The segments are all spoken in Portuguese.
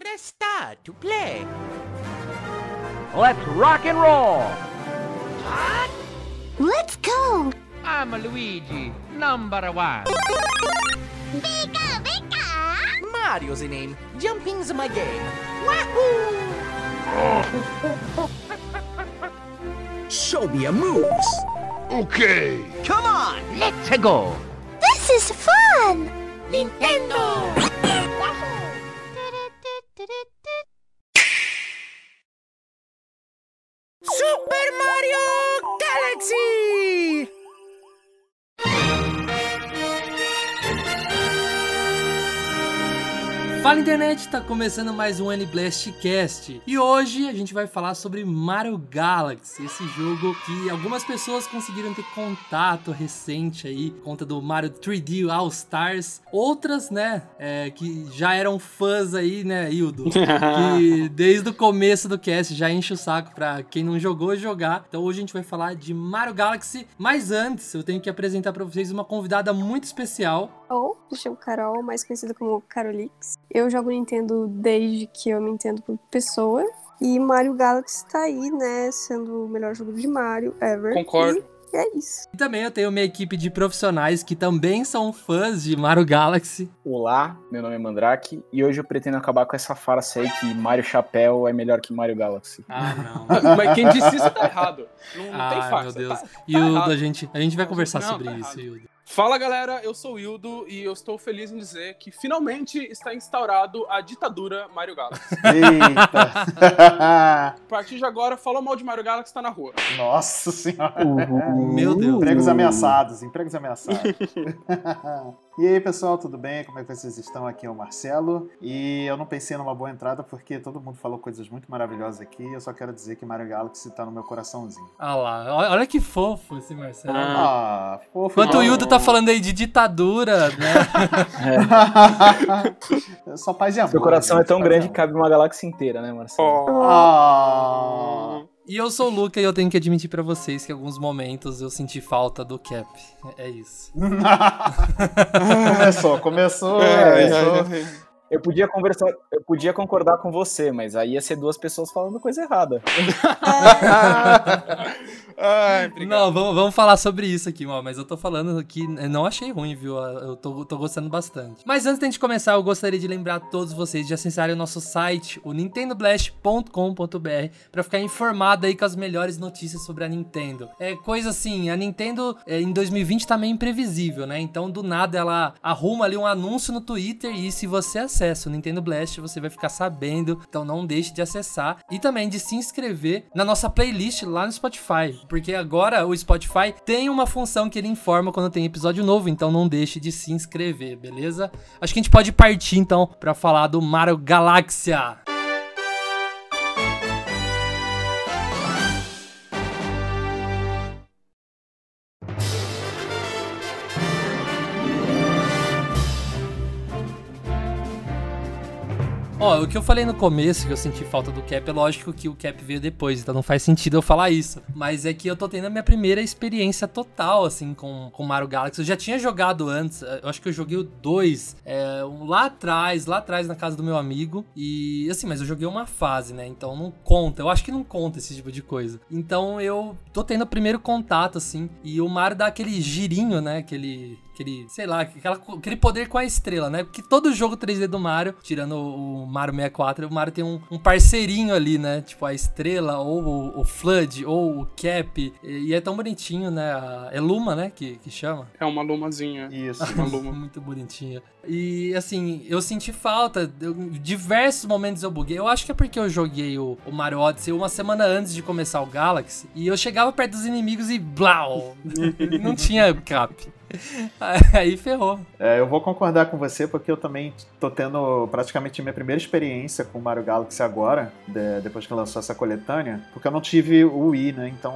Press start to play. Let's rock and roll! Let's go! I'm Luigi, number one. Pika, pika! Mario's the name. Jumping's my game. Wahoo! Show me your moves. Okay! Come on, let's go. This is fun! Nintendo! Fala internet, tá começando mais um N-Blast Cast e hoje a gente vai falar sobre Mario Galaxy, esse jogo que algumas pessoas conseguiram ter contato recente aí, conta do Mario 3D All Stars, outras, né, é, que já eram fãs aí, né, Hildo, que desde o começo do cast já enche o saco pra quem não jogou jogar. Então hoje a gente vai falar de Mario Galaxy, mas antes eu tenho que apresentar pra vocês uma convidada muito especial. Ou, me chamo Carol, mais conhecida como Carolix. Eu jogo Nintendo desde que eu me entendo por pessoa. E Mario Galaxy tá aí, né? Sendo o melhor jogo de Mario ever. Concordo. E é isso. E também eu tenho minha equipe de profissionais que também são fãs de Mario Galaxy. Olá, meu nome é Mandrake e hoje eu pretendo acabar com essa farsa aí que Mario Chapéu é melhor que Mario Galaxy. Ah, não. Mas quem disse isso tá errado. Não, não tem Ai, farsa. meu Deus. Tá- tá errado. a gente, a gente vai conversar Não, sobre tá isso, errado. Hildo. Fala galera, eu sou o Hildo e eu estou feliz em dizer que finalmente está instaurado a ditadura Mario Galaxy. Eita! A partir de agora, falou mal de Mario Galaxy, tá na rua. Nossa senhora. Meu Deus. Empregos ameaçados, empregos ameaçados. e aí, pessoal, tudo bem? Como é que vocês estão? Aqui é o Marcelo. E eu não pensei numa boa entrada porque todo mundo falou coisas muito maravilhosas aqui. Eu só quero dizer que Mario Galaxy tá no meu coraçãozinho. Ah lá, olha que fofo esse Marcelo. Ah, fofo. Enquanto o Hildo tá falando aí de ditadura, né? Só paz e amor. Seu coração gente, é tão grande que cabe uma galáxia inteira, né, Marcelo? Ah. E eu sou o Luca e eu tenho que admitir pra vocês que em alguns momentos eu senti falta do Cap. É isso. começou, começou. É, começou. Eu podia conversar, eu podia concordar com você, mas aí ia ser duas pessoas falando coisa errada. Ai. Não, vamos, vamos falar sobre isso aqui, ó, mas eu tô falando que não achei ruim, viu? Eu tô, tô gostando bastante. Mas antes da gente começar, eu gostaria de lembrar a todos vocês de acessarem o nosso site, o nintendoblast.com.br, pra ficar informado aí com as melhores notícias sobre a Nintendo. É coisa assim, a Nintendo é, em 2020 tá meio imprevisível, né? Então, do nada, ela arruma ali um anúncio no Twitter e se você acessa o Nintendo Blast, você vai ficar sabendo. Então, não deixe de acessar e também de se inscrever na nossa playlist lá no Spotify, porque agora o Spotify tem uma função que ele informa quando tem episódio novo, então não deixe de se inscrever, beleza? Acho que a gente pode partir então pra falar do Mario Galáxia. Ó, o que eu falei no começo, que eu senti falta do Cap, é lógico que o Cap veio depois, então não faz sentido eu falar isso. Mas é que eu tô tendo a minha primeira experiência total, assim, com, com Mario Galaxy. Eu já tinha jogado antes, eu acho que eu joguei o 2 é, lá atrás, lá atrás na casa do meu amigo. E assim, mas eu joguei uma fase, né? Então não conta. Eu acho que não conta esse tipo de coisa. Então eu tô tendo o primeiro contato, assim. E o Mario dá aquele girinho, né? Aquele aquele, sei lá, aquela, aquele poder com a estrela, né? Porque todo jogo 3D do Mario, tirando o Mario 64, o Mario tem um, um parceirinho ali, né? Tipo a estrela, ou o, o Flood, ou o Cap. E, e é tão bonitinho, né? A, é Luma, né? Que, que chama. É uma lumazinha. Isso. Uma luma. Muito bonitinha. E assim, eu senti falta. eu- diversos momentos eu buguei. Eu acho que é porque eu joguei o, o Mario Odyssey uma semana antes de começar o Galaxy. E eu chegava perto dos inimigos e blau! não tinha cap. Aí ferrou. É, eu vou concordar com você porque eu também tô tendo praticamente minha primeira experiência com o Mario Galaxy agora, de- depois que lançou essa coletânea, porque eu não tive o Wii, né? Então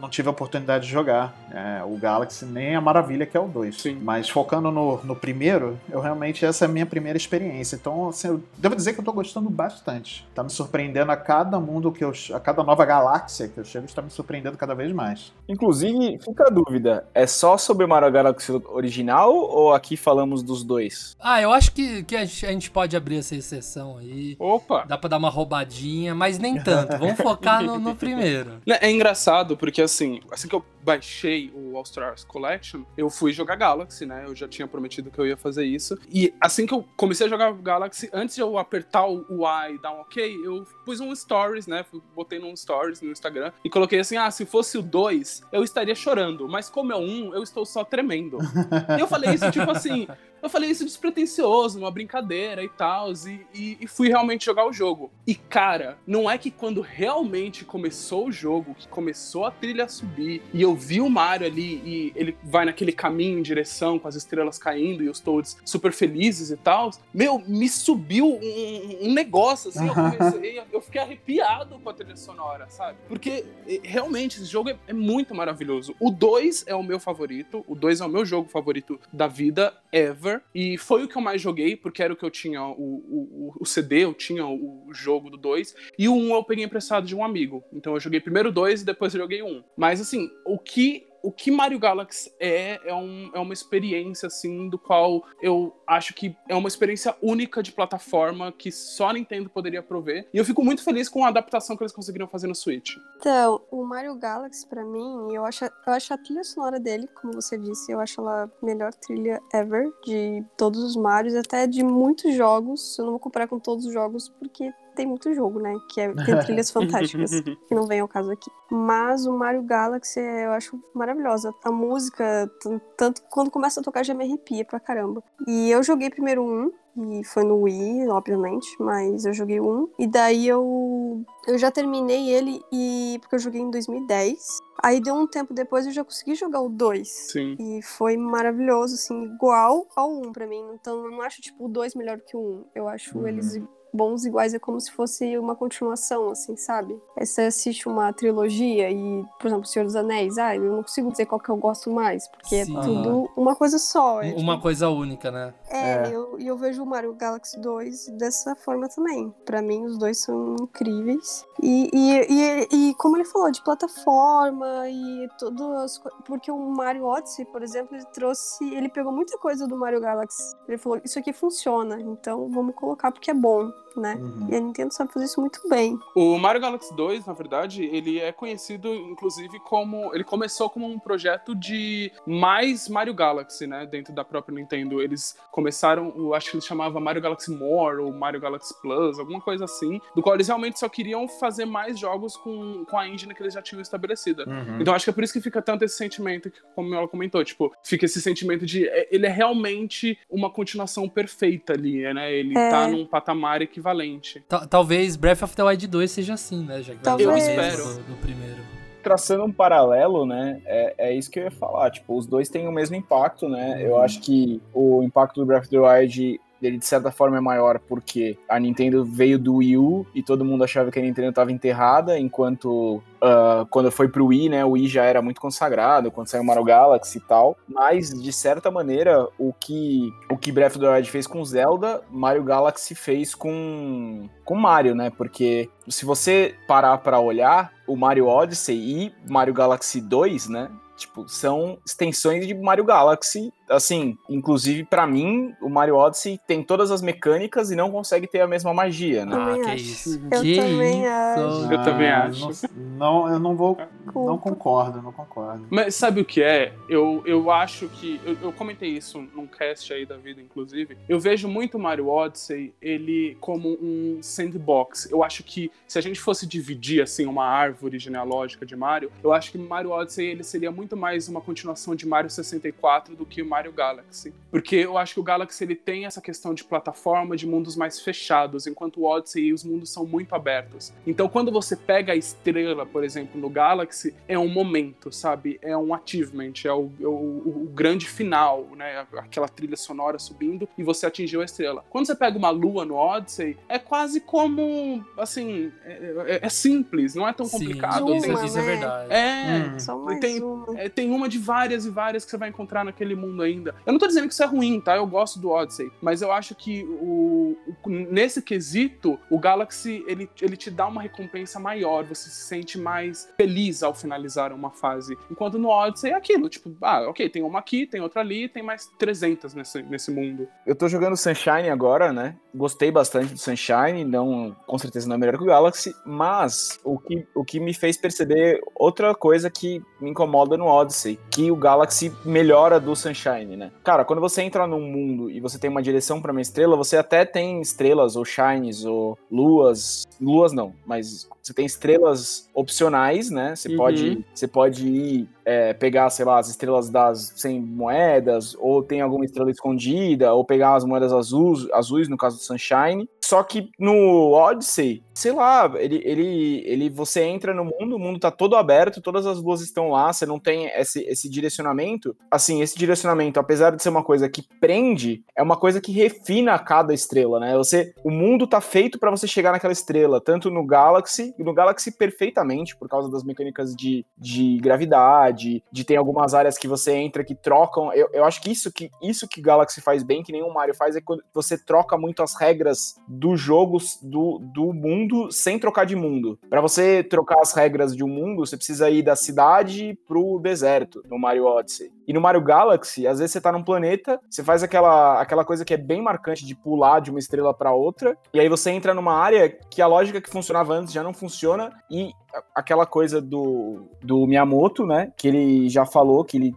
não tive a oportunidade de jogar é, o Galaxy, nem a Maravilha, que é o 2. Sim. Mas focando no, no primeiro, eu realmente, essa é a minha primeira experiência. Então, assim, eu devo dizer que eu tô gostando bastante. Tá me surpreendendo a cada mundo que eu. a cada nova galáxia que eu chego, está me surpreendendo cada vez mais. Inclusive, fica a dúvida: é só sobre Mario Galaxy original ou aqui falamos dos dois? Ah, eu acho que, que a gente pode abrir essa exceção aí. Opa! Dá pra dar uma roubadinha, mas nem tanto. Vamos focar no, no primeiro. É engraçado porque, assim, assim que eu baixei o All Stars Collection, eu fui jogar Galaxy, né? Eu já tinha prometido que eu ia fazer isso. E assim que eu comecei a jogar Galaxy, antes de eu apertar o Y e dar um ok, eu pus um Stories, né? Botei num Stories no Instagram e coloquei assim: ah, se fosse o 2, eu estaria chorando, mas como é o 1, eu estou só tremendo. e eu falei isso, tipo assim. Eu falei isso despretensioso, uma brincadeira e tal, e, e, e fui realmente jogar o jogo. E cara, não é que quando realmente começou o jogo, que começou a trilha a subir, e eu vi o Mario ali, e ele vai naquele caminho em direção, com as estrelas caindo e os Toads super felizes e tal, meu, me subiu um, um negócio, assim, eu comecei, eu fiquei arrepiado com a trilha sonora, sabe? Porque realmente esse jogo é, é muito maravilhoso. O 2 é o meu favorito, o 2 é o meu jogo favorito da vida, ever. E foi o que eu mais joguei, porque era o que eu tinha o, o, o CD, eu tinha o, o jogo do 2. E o 1 um eu peguei emprestado de um amigo. Então eu joguei primeiro o 2 e depois eu joguei o 1. Um. Mas assim, o que o que Mario Galaxy é, é, um, é uma experiência, assim, do qual eu acho que é uma experiência única de plataforma que só a Nintendo poderia prover. E eu fico muito feliz com a adaptação que eles conseguiram fazer no Switch. Então, o Mario Galaxy, pra mim, eu acho, eu acho a trilha sonora dele, como você disse, eu acho ela a melhor trilha ever de todos os Marios, até de muitos jogos. Eu não vou comparar com todos os jogos, porque tem muito jogo, né? Que é, tem trilhas fantásticas, que não vem ao caso aqui. Mas o Mario Galaxy eu acho maravilhosa. A música, tanto quando começa a tocar, já me arrepia pra caramba. E eu joguei primeiro um, e foi no Wii, obviamente, mas eu joguei um. E daí eu, eu já terminei ele, e porque eu joguei em 2010. Aí deu um tempo depois eu já consegui jogar o 2. Sim. E foi maravilhoso, assim, igual ao 1 pra mim. Então eu não acho, tipo, o 2 melhor que o 1. Eu acho Uhum. eles bons iguais, é como se fosse uma continuação, assim, sabe? Aí Você assiste uma trilogia e, por exemplo, Senhor dos Anéis, ah, eu não consigo dizer qual que eu gosto mais, porque Sim. é tudo uma coisa só. É, Uma tipo, coisa única, né? é, É. eu, e eu vejo o Mario Galaxy 2 dessa forma também. Pra mim, os dois são incríveis. E, e, e, e como ele falou, de plataforma e tudo. As, porque o Mario Odyssey, por exemplo, ele trouxe. Ele pegou muita coisa do Mario Galaxy. Ele falou: Isso aqui funciona, então vamos colocar porque é bom, né? Uhum. E a Nintendo sabe fazer isso muito bem. O Mario Galaxy 2, na verdade, ele é conhecido, inclusive, como. Ele começou como um projeto de mais Mario Galaxy, né? Dentro da própria Nintendo. Eles começaram, eu acho que eles chamavam Mario Galaxy More ou Mario Galaxy Plus, alguma coisa assim, do qual eles realmente só queriam fazer mais jogos com, com a engine que eles já tinham estabelecida. Uhum. Então acho que é por isso que fica tanto esse sentimento, que, como ela comentou, tipo, fica esse sentimento de é, ele é realmente uma continuação perfeita ali, né? Ele É. tá num patamar equivalente. Ta- Talvez Breath of the Wild 2 seja assim, né? Já que Talvez. Eu mesmo espero. Do, do primeiro. traçando um paralelo, né? É, é isso que eu ia falar. Tipo, os dois têm o mesmo impacto, né? Eu acho que o impacto do Breath of the Wild ele de certa forma é maior porque a Nintendo veio do Wii U e todo mundo achava que a Nintendo estava enterrada, enquanto ah, quando foi pro Wii, né, o Wii já era muito consagrado, quando saiu o Mario Galaxy e tal. Mas de certa maneira, o que o que Breath of the Wild fez com Zelda, Mario Galaxy fez com com Mario, né? Porque se você parar pra olhar, o Mario Odyssey e Mario Galaxy 2, né? Tipo, são extensões de Mario Galaxy. Assim, inclusive pra mim, o Mario Odyssey tem todas as mecânicas e não consegue ter a mesma magia, né? Ah, que acho. isso. Eu que também isso. acho. Eu também Ah, acho. Não, eu não vou. Não Culpa. concordo, não concordo. Mas sabe o que é? Eu, eu acho que. Eu, eu comentei isso num cast aí da vida, inclusive. Eu vejo muito Mario Odyssey ele como um sandbox. Eu acho que se a gente fosse dividir assim uma árvore genealógica de Mario, eu acho que Mario Odyssey ele seria muito mais uma continuação de Mario 64 do que o Mario Mario Galaxy. Porque eu acho que o Galaxy ele tem essa questão de plataforma, de mundos mais fechados, enquanto o Odyssey os mundos são muito abertos. Então quando você pega a estrela, por exemplo, no Galaxy, é um momento, sabe? É um achievement, é o, é o, o grande final, né? Aquela trilha sonora subindo e você atingiu a estrela. Quando você pega uma lua no Odyssey, é quase como, assim, é, é- é simples, não é tão Sim, complicado. isso, Uma, isso é né? verdade. É, Hum. Só mais tem, uma. é, tem uma de várias e várias que você vai encontrar naquele mundo ainda. Eu não tô dizendo que isso é ruim, tá? Eu gosto do Odyssey. Mas eu acho que o, o- nesse quesito, o Galaxy, ele, ele te dá uma recompensa maior. Você se sente mais feliz ao finalizar uma fase. Enquanto no Odyssey é aquilo, tipo, ah, ok, tem uma aqui, tem outra ali, tem mais 300 nesse, nesse mundo. Eu tô jogando Sunshine agora, né? Gostei bastante do Sunshine, não, com certeza não é melhor que o Galaxy, mas o que, o que me fez perceber outra coisa que me incomoda no Odyssey, que o Galaxy melhora do Sunshine, né? Cara, quando você entra num mundo e você tem uma direção pra uma estrela, você até tem estrelas ou shines ou luas, luas não, mas você tem estrelas opcionais, né? Você Uhum. pode, você pode ir é, pegar, sei lá, as estrelas das 100 moedas, ou tem alguma estrela escondida, ou pegar as moedas azuis, azuis no caso do Sunshine. Só que no Odyssey, sei lá, ele, ele, ele você entra no mundo, o mundo tá todo aberto, todas as luzes estão lá, você não tem esse, esse direcionamento. Assim, esse direcionamento, apesar de ser uma coisa que prende, é uma coisa que refina cada estrela, né? Você, o mundo tá feito para você chegar naquela estrela, tanto no Galaxy, e no Galaxy perfeitamente, por causa das mecânicas de, de gravidade, de ter algumas áreas que você entra que trocam. Eu, eu acho que isso que isso que Galaxy faz bem, que nenhum Mario faz, é quando você troca muito as regras do jogo, do, do mundo, sem trocar de mundo. Para você trocar as regras de um mundo, você precisa ir da cidade pro deserto, no Mario Odyssey. E no Mario Galaxy, às vezes você tá num planeta, você faz aquela, aquela coisa que é bem marcante de pular de uma estrela para outra, e aí você entra numa área que a lógica que funcionava antes já não funciona, e aquela coisa do, do Miyamoto, né, que ele já falou, que ele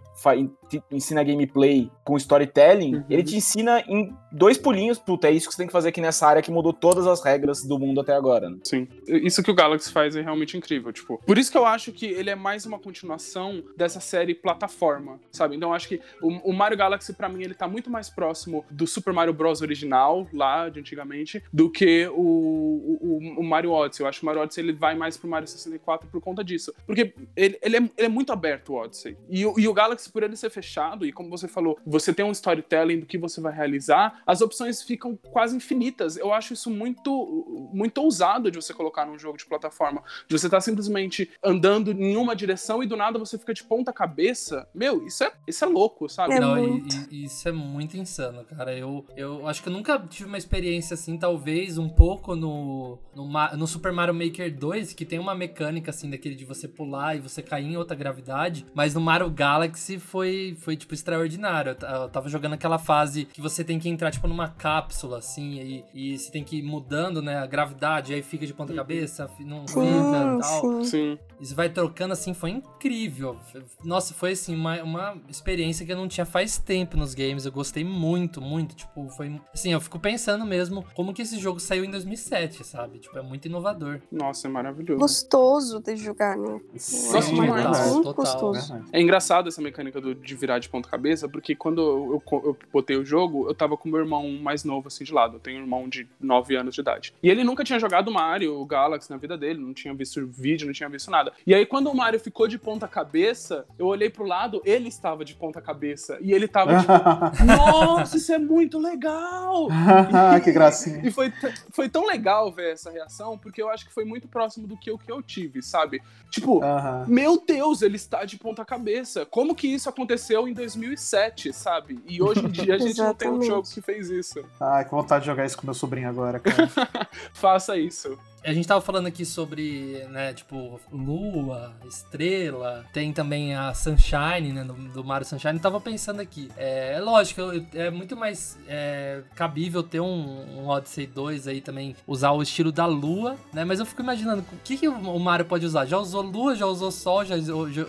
ensina gameplay com storytelling, Uhum. ele te ensina em dois pulinhos, puta, é isso que você tem que fazer aqui nessa área que mudou todas as regras do mundo até agora, né? Sim. Isso que o Galaxy faz é realmente incrível, tipo. Por isso que eu acho que ele é mais uma continuação dessa série plataforma, sabe? Então eu acho que o, o Mario Galaxy, pra mim, ele tá muito mais próximo do Super Mario Bros. original, lá de antigamente, do que o, o, o Mario Odyssey. Eu acho que o Mario Odyssey ele vai mais pro Mario 64 por conta disso. Porque ele, ele, é, ele é muito aberto, o Odyssey. E, o- e o Galaxy, por ele ser fechado, e como você falou, você tem um storytelling do que você vai realizar, as opções ficam quase infinitas. Eu acho isso muito, muito ousado de você colocar num jogo de plataforma. De você estar simplesmente andando em uma direção e do nada você fica de ponta cabeça. Meu, isso é, isso é louco, sabe? É Não, muito. e, e isso é muito insano, cara. Eu, eu acho que eu nunca tive uma experiência assim, talvez um pouco no, no, no Super Mario Maker 2, que tem uma mecânica assim, daquele de você pular e você cair em outra gravidade. Mas no Mario Galaxy foi, foi tipo, extraordinário. Eu, eu tava jogando aquela fase que você tem que entrar, tipo, numa cápsula, assim, e, e você tem que ir mudando, né, a gravidade, aí fica de ponta cabeça, fi- não fica e tal. sim. Isso vai trocando assim, foi incrível. Nossa, foi assim, uma, uma experiência que eu não tinha faz tempo nos games. Eu gostei muito, muito. Tipo, foi. Assim, eu fico pensando mesmo como que esse jogo saiu em 2007, sabe? Tipo, é muito inovador. Nossa, é maravilhoso. Gostoso de jogar, né? Sim, demais. coisa muito Total. gostoso. É engraçado essa mecânica do- de virar de ponta cabeça, porque quando eu, eu, eu botei o jogo, eu tava com meu irmão mais novo, assim, de lado. Eu tenho um irmão de 9 anos de idade. E ele nunca tinha jogado Mario, o Galaxy na vida dele, não tinha visto vídeo, não tinha visto nada. E aí, quando o Mario ficou de ponta cabeça, eu olhei pro lado, ele estava de ponta cabeça. E ele tava tipo, nossa, isso é muito legal! que gracinha. E foi, foi tão legal ver essa reação, porque eu acho que foi muito próximo do que eu, que eu tive, sabe? Tipo, meu Deus, ele está de ponta cabeça. Como que isso aconteceu em 2007, sabe? E hoje em dia a gente não tem um jogo que fez isso. Ai, que vontade de jogar isso com meu sobrinho agora, cara. Faça isso. A gente tava falando aqui sobre, né, tipo, lua, estrela, tem também a Sunshine, né, do, do Mario Sunshine. Eu tava pensando aqui, é, é lógico, é muito mais é, cabível ter um, um Odyssey 2 aí também, usar o estilo da lua, né, mas eu fico imaginando, o que, que o Mario pode usar? Já usou lua, já usou sol, já,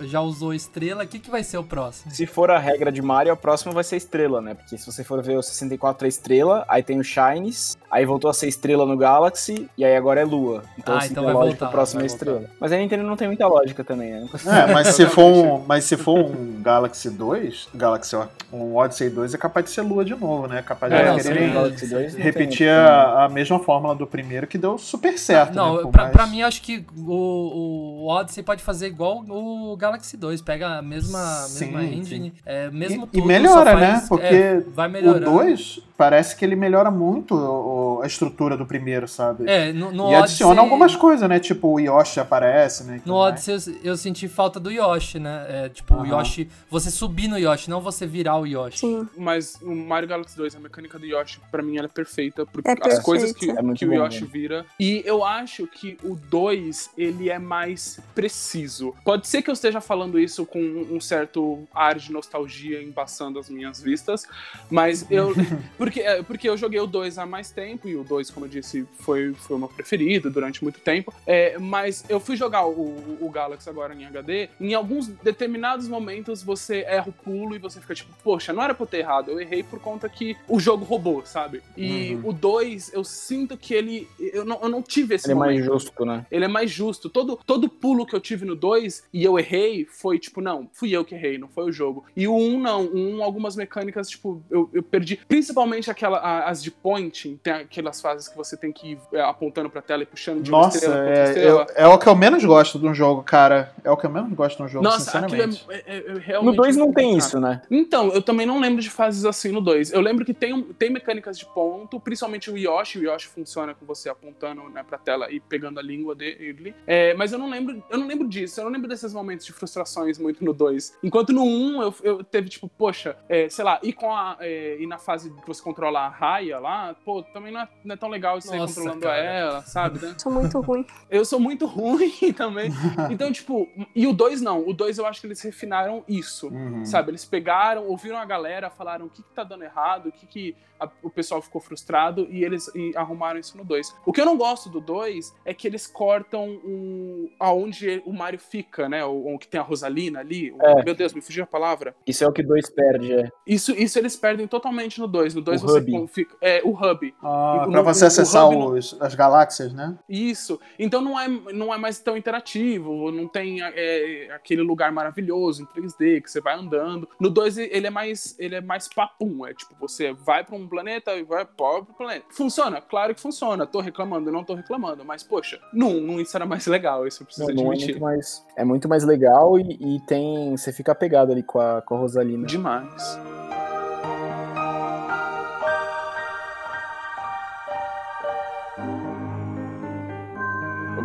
já, usou estrela, o que, que vai ser o próximo? Se for a regra de Mario, a próxima vai ser estrela, né? Porque se você for ver o 64 é estrela, aí tem o Shines, aí voltou a ser estrela no Galaxy, e aí agora é lua. Lua. Então, Ah, assim, então a vai lógica voltar, o próximo vai é estrela. Mas a Nintendo não tem muita lógica também, né? É, mas se for um, mas se for um Galaxy 2, Galaxy, ó, um Odyssey 2 é capaz de ser lua de novo, né? Capaz de É, não, sim, Galaxy 2 não tem repetir a, a mesma fórmula do primeiro que deu super certo. Não, né? Pra, mais- pra mim, acho que o, o Odyssey pode fazer igual o Galaxy 2. Pega a mesma, Sim, mesma engine, é, mesmo E, e tudo, melhora, só né? faz- Porque é, vai o melhorando. 2 parece que ele melhora muito o- a estrutura do primeiro, sabe? É, no, no e adiciona Odyssey- algumas coisas, né? Tipo, o Yoshi aparece, né? No. Odyssey eu, eu senti falta do Yoshi, né? É, tipo, o Aham. Yoshi. Você subir no Yoshi, não você virar o Yoshi. Sim. Mas o Mario Galaxy 2, a mecânica do Yoshi, pra mim, ela é perfeita. Porque É as perfeita. coisas que, É que o bom, Yoshi né? vira. E eu acho que o 2, ele é mais preciso. Pode ser que eu esteja falando isso com um certo ar de nostalgia embaçando as minhas vistas, mas eu. porque, é, porque eu joguei o 2 há mais tempo, e o 2, como eu disse, foi, foi o meu preferido durante muito tempo. É, mas eu fui jogar o, o Galaxy agora em HD. Em alguns determinados momentos você erra o pulo e você fica tipo, poxa, não era pra eu ter errado, eu errei por conta que o jogo roubou, sabe? E Uhum. o 2, eu sinto que ele. Eu não, eu não tive esse Ele é mais momento. justo, né? Ele é mais justo. Todo, todo pulo que eu tive no 2 e eu errei foi tipo, não, fui eu que errei, não foi o jogo. E o 1 um, não. O 1, um, algumas mecânicas, tipo, eu, eu perdi. Principalmente aquela, a- as de pointing, tem aquelas fases que você tem que ir é, apontando pra tela e puxando de uma Nossa, estrela pra outra é, estrela. é, é o que eu menos gosto de um jogo, cara. É o que eu menos gosto de um jogo, Nossa, aquilo é, sinceramente. é- é- é realmente. No 2 não tem isso, né? Então, eu também não lembro de fases assim no 2. Eu lembro que tem, tem mecânicas de ponto, principalmente o Yoshi. O Yoshi funciona com você apontando né, pra tela e pegando a língua dele. É, mas eu não lembro. Eu não lembro disso. Eu não lembro desses momentos de frustrações muito no 2. Enquanto no 1 um, eu, eu teve, tipo, poxa, é, sei lá, e com a. É, e na fase que você controla a raia lá, pô, também não é, não é tão legal você ir Nossa, controlando cara. ela, sabe? né? Sou muito ruim. Eu sou muito ruim também. Então, tipo, e o 2 não. O 2 eu acho que eles refinaram isso. Uhum. Sabe, eles pegaram, ouviram a galera, falaram o que, que tá dando errado, o que, que a- o pessoal ficou frustrado e eles e arrumaram isso no 2. O que eu não gosto do 2 é que eles cortam o, aonde o Mario fica, né? O, o que tem a Rosalina ali. O- É. Meu Deus, me fugiu a palavra. Isso é o que o 2 perde, é. Isso, isso eles perdem totalmente no 2. No 2 O você hub. fica. É, o hub. Ah, o- pra o- você o acessar não- os- as galáxias, né? Isso. Então não é, não é mais tão interativo, não tem é, aquele lugar maravilhoso em 3D que você vai andando. No 2 ele é mais ele é mais papum, é tipo, você vai pra um planeta e vai para outro planeta. Funciona? Claro que funciona. Tô reclamando, não tô reclamando, mas poxa, não, não isso era mais legal, isso eu preciso Não, não é admitir. muito mais. É muito mais legal e, e tem. Você fica apegado ali com a, com a Rosalina. Demais.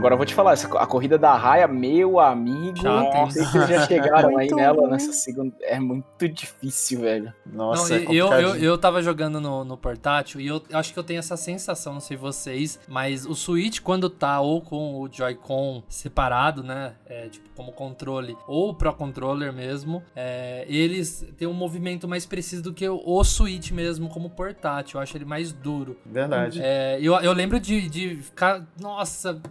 Agora eu vou te falar, essa, a corrida da raia, meu amigo. Chata, não sei se vocês já chegaram aí nela ruim. nessa segunda. É muito difícil, velho. Nossa, Não, é eu, eu, eu tava jogando no, no portátil e eu acho que eu tenho essa sensação, não sei vocês, mas o Switch, quando tá ou com o Joy-Con separado, né? é, tipo, como controle, ou o Pro Controller mesmo, é, eles têm um movimento mais preciso do que o, o Switch mesmo como portátil. Eu acho ele mais duro. Verdade. É, eu, eu lembro de, de ficar, nossa,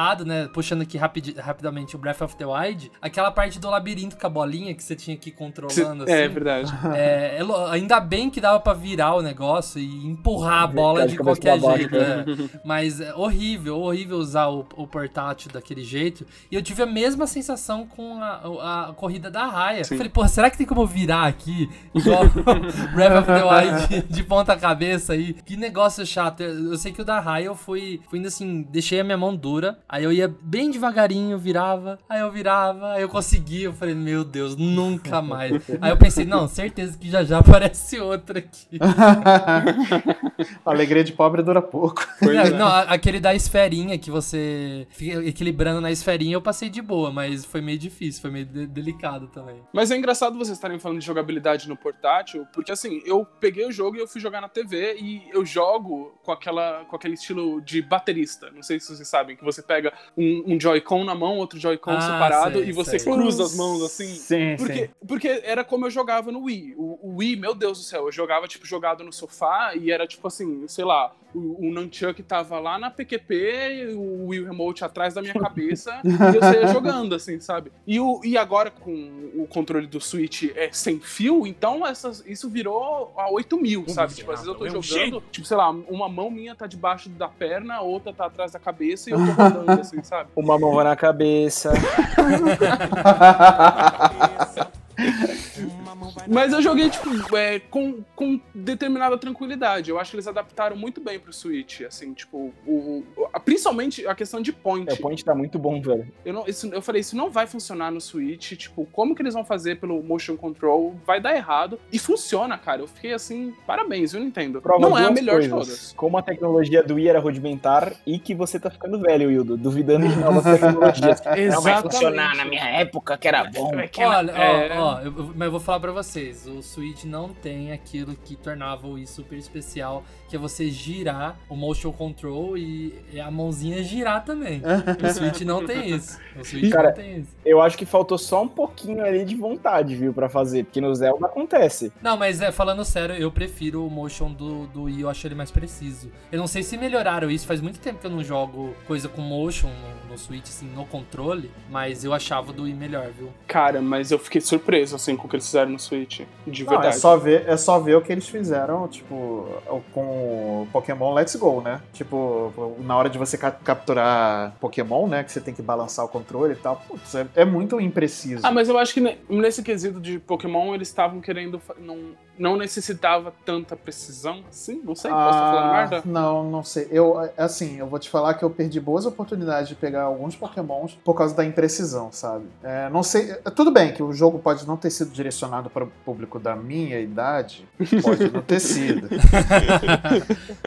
errado, né? Puxando aqui rapidi- rapidamente o Breath of the Wild, aquela parte do labirinto com a bolinha que você tinha que ir controlando assim. É verdade. É, é lo- ainda bem que dava pra virar o negócio e empurrar a bola Ficar de de qualquer jeito. baixo, é. Mas é horrível, horrível usar o, o portátil daquele jeito. E eu tive a mesma sensação com a, a corrida da raia. Sim. Eu falei, pô, será que tem como virar aqui? Igual Breath of the Wild de ponta cabeça aí. Que negócio chato. Eu, eu sei que o da raia eu fui, fui indo assim, deixei a minha mão dura. Aí eu ia bem devagarinho, virava. Aí eu virava, aí eu conseguia. Eu falei, meu Deus, nunca mais. Aí eu pensei, não, certeza que já já aparece outra aqui. A alegria de pobre dura pouco. Não, é. não, aquele da esferinha que você fica equilibrando na esferinha, eu passei de boa, mas foi meio difícil, foi meio de- delicado também. Mas é engraçado vocês estarem falando de jogabilidade no portátil, porque assim, eu peguei o jogo e eu fui jogar na TV e eu jogo com, aquela, com aquele estilo de baterista. Não sei se vocês sabem, que você pega pega um, um Joy-Con na mão, outro Joy-Con Ah, separado, sei, e você sei. cruza as mãos assim. Sim, Porque, sim. porque era como eu jogava no Wii. O, o Wii, meu Deus do céu, eu jogava, tipo, jogado no sofá e era tipo assim, sei lá, o, o Nunchuck tava lá na PQP, e o Wii Remote atrás da minha cabeça e eu saía jogando, assim, sabe? E, o, e agora com o controle do Switch é sem fio, então essas, isso virou a 8 mil, sabe? Tipo, às vezes eu tô jogando, tipo, sei lá, uma mão minha tá debaixo da perna, a outra tá atrás da cabeça e eu tô rodando, assim, sabe? Uma mão vai na cabeça. Mas eu joguei, tipo, é, com, com determinada tranquilidade. Eu acho que eles adaptaram muito bem pro Switch, assim, tipo, o, o- principalmente a questão de point. É, o point tá muito bom, velho. Eu, não, isso- eu falei, isso não vai funcionar no Switch, tipo, como que eles vão fazer pelo motion control? Vai dar errado. E funciona, cara. Eu fiquei assim, parabéns, viu, Nintendo? Prova não é a melhor de coisas. todas. Como a tecnologia do Wii era rudimentar e que você tá ficando velho, Wildo, duvidando de novas tecnologias. Não vai funcionar na minha época, que era bom. Olha, é- ó, ó, eu- eu- mas eu vou falar pra vocês, o Switch não tem aquilo que tornava o Wii super especial, que é você girar o motion control e, a mãozinha girar também. o Switch não tem isso. O Switch Cara, não tem isso. Eu acho que faltou só um pouquinho ali de vontade, viu, pra fazer, porque no Zelda acontece. Não, mas é, falando sério, eu prefiro o motion do, do Wii, eu acho ele mais preciso. Eu não sei se melhoraram isso, faz muito tempo que eu não jogo coisa com motion no, no Switch, assim, no controle, mas eu achava o do Wii melhor, viu? Cara, mas eu fiquei surpreso, assim, com o que eles fizeram no Switch. De Não, é verdade. só, ver, é só ver o que eles fizeram, tipo, com o Pokémon Let's Go, né? Tipo, na hora de você ca- capturar Pokémon, né? Que você tem que balançar o controle e tal. Putz, é, é muito impreciso. Ah, mas eu acho que ne- nesse quesito de Pokémon, eles estavam querendo. Não, não necessitava tanta precisão assim? Não sei, posso estar falando Ah, merda? Não, não sei. Eu, assim, eu vou te falar que eu perdi boas oportunidades de pegar alguns Pokémons por causa da imprecisão, sabe? É, não sei. é, Tudo bem que o jogo pode não ter sido direcionado para o público da minha idade. Pode não ter sido.